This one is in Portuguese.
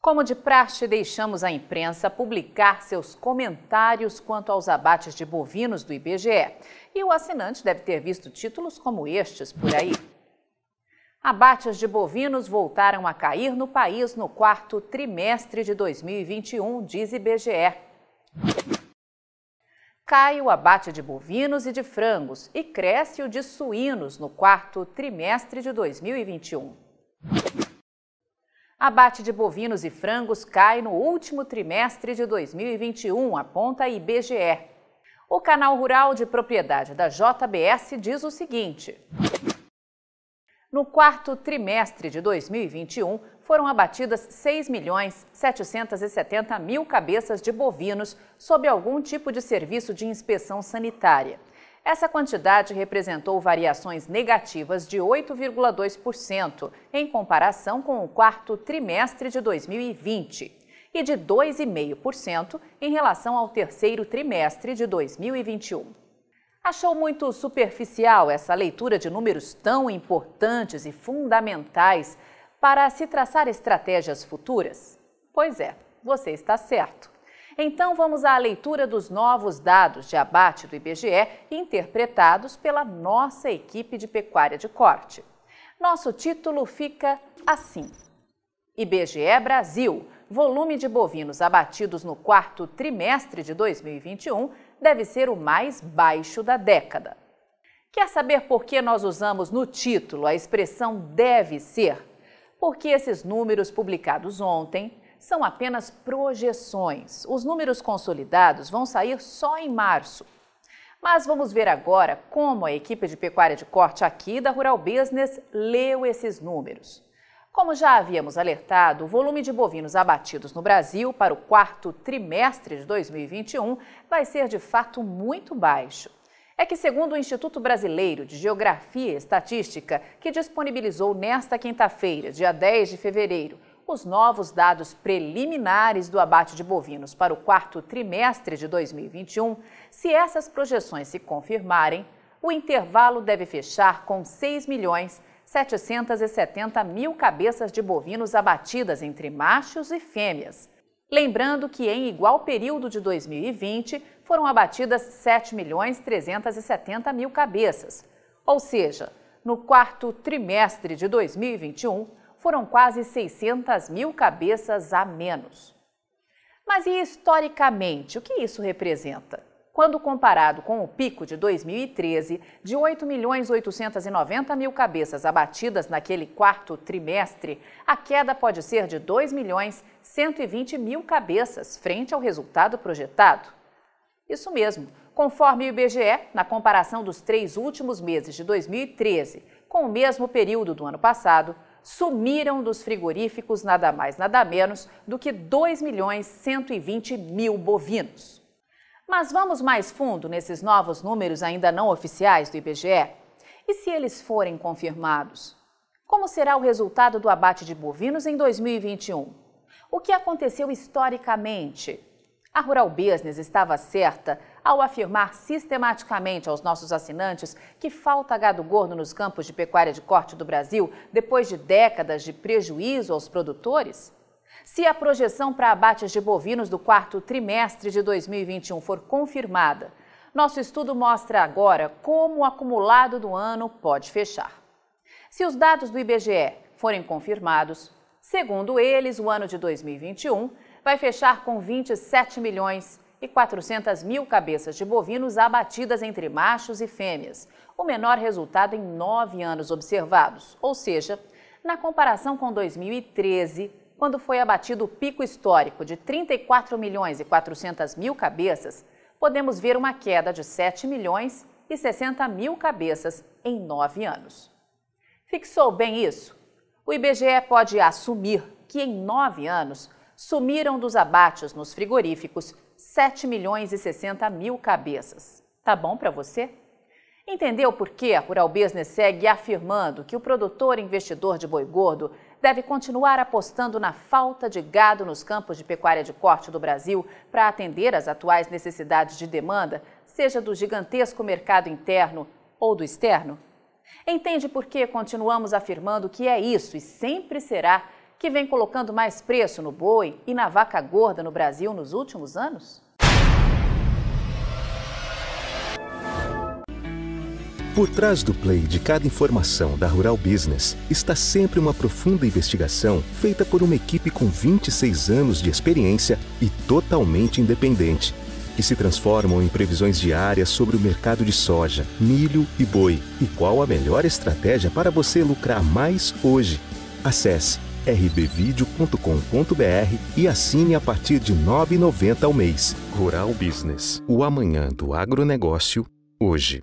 Como de praxe, deixamos a imprensa publicar seus comentários quanto aos abates de bovinos do IBGE. E o assinante deve ter visto títulos como estes por aí. Abates de bovinos voltaram a cair no país no quarto trimestre de 2021, diz IBGE. Cai o abate de bovinos e de frangos e cresce o de suínos no quarto trimestre de 2021. Abate de bovinos e frangos cai no último trimestre de 2021, aponta a IBGE. O canal rural de propriedade da JBS diz o seguinte: No quarto trimestre de 2021, foram abatidas 6 milhões 770 mil cabeças de bovinos sob algum tipo de serviço de inspeção sanitária. Essa quantidade representou variações negativas de 8,2% em comparação com o quarto trimestre de 2020 e de 2,5% em relação ao terceiro trimestre de 2021. Achou muito superficial essa leitura de números tão importantes e fundamentais para se traçar estratégias futuras? Pois é, você está certo. Então vamos à leitura dos novos dados de abate do IBGE interpretados pela nossa equipe de pecuária de corte. Nosso título fica assim: IBGE Brasil. Volume de bovinos abatidos no quarto trimestre de 2021 deve ser o mais baixo da década. Quer saber por que nós usamos no título a expressão deve ser? Porque esses números publicados ontem são apenas projeções. Os números consolidados vão sair só em março. Mas vamos ver agora como a equipe de pecuária de corte aqui da Rural Business leu esses números. Como já havíamos alertado, o volume de bovinos abatidos no Brasil para o quarto trimestre de 2021 vai ser de fato muito baixo. É que, segundo o Instituto Brasileiro de Geografia e Estatística, que disponibilizou nesta quinta-feira, dia 10 de fevereiro, os novos dados preliminares do abate de bovinos para o quarto trimestre de 2021, se essas projeções se confirmarem, o intervalo deve fechar com 6 milhões 770 mil cabeças de bovinos abatidas entre machos e fêmeas. Lembrando que em igual período de 2020 foram abatidas 7 milhões 370 mil cabeças. Ou seja, no quarto trimestre de 2021, foram quase 600 mil cabeças a menos. Mas e historicamente, o que isso representa? Quando comparado com o pico de 2013, de 8 milhões 890 mil cabeças abatidas naquele quarto trimestre, a queda pode ser de 2 milhões 120 mil cabeças frente ao resultado projetado. Isso mesmo, conforme o IBGE, na comparação dos três últimos meses de 2013 com o mesmo período do ano passado, sumiram dos frigoríficos nada mais nada menos do que 2 milhões 120 mil bovinos. Mas vamos mais fundo nesses novos números ainda não oficiais do IBGE? E se eles forem confirmados? Como será o resultado do abate de bovinos em 2021? O que aconteceu historicamente? A Rural Business estava certa ao afirmar sistematicamente aos nossos assinantes que falta gado gordo nos campos de pecuária de corte do Brasil depois de décadas de prejuízo aos produtores? Se a projeção para abates de bovinos do quarto trimestre de 2021 for confirmada, nosso estudo mostra agora como o acumulado do ano pode fechar. Se os dados do IBGE forem confirmados, segundo eles, o ano de 2021 vai fechar com 27 milhões e 400 mil cabeças de bovinos abatidas entre machos e fêmeas, o menor resultado em nove anos observados, ou seja, na comparação com 2013, quando foi abatido o pico histórico de 34 milhões e 400 mil cabeças, podemos ver uma queda de 7 milhões e 60 mil cabeças em nove anos. Fixou bem isso? O IBGE pode assumir que em nove anos sumiram dos abates nos frigoríficos 7 milhões e 60 mil cabeças. Tá bom para você? Entendeu por que a Rural Business segue afirmando que o produtor investidor de boi gordo deve continuar apostando na falta de gado nos campos de pecuária de corte do Brasil para atender às atuais necessidades de demanda, seja do gigantesco mercado interno ou do externo? Entende por que continuamos afirmando que é isso e sempre será que vem colocando mais preço no boi e na vaca gorda no Brasil nos últimos anos? Por trás do play de cada informação da Rural Business está sempre uma profunda investigação feita por uma equipe com 26 anos de experiência e totalmente independente, que se transformam em previsões diárias sobre o mercado de soja, milho e boi e qual a melhor estratégia para você lucrar mais hoje. Acesse rbvideo.com.br e assine a partir de R$ 9,90 ao mês. Rural Business, o amanhã do agronegócio, hoje.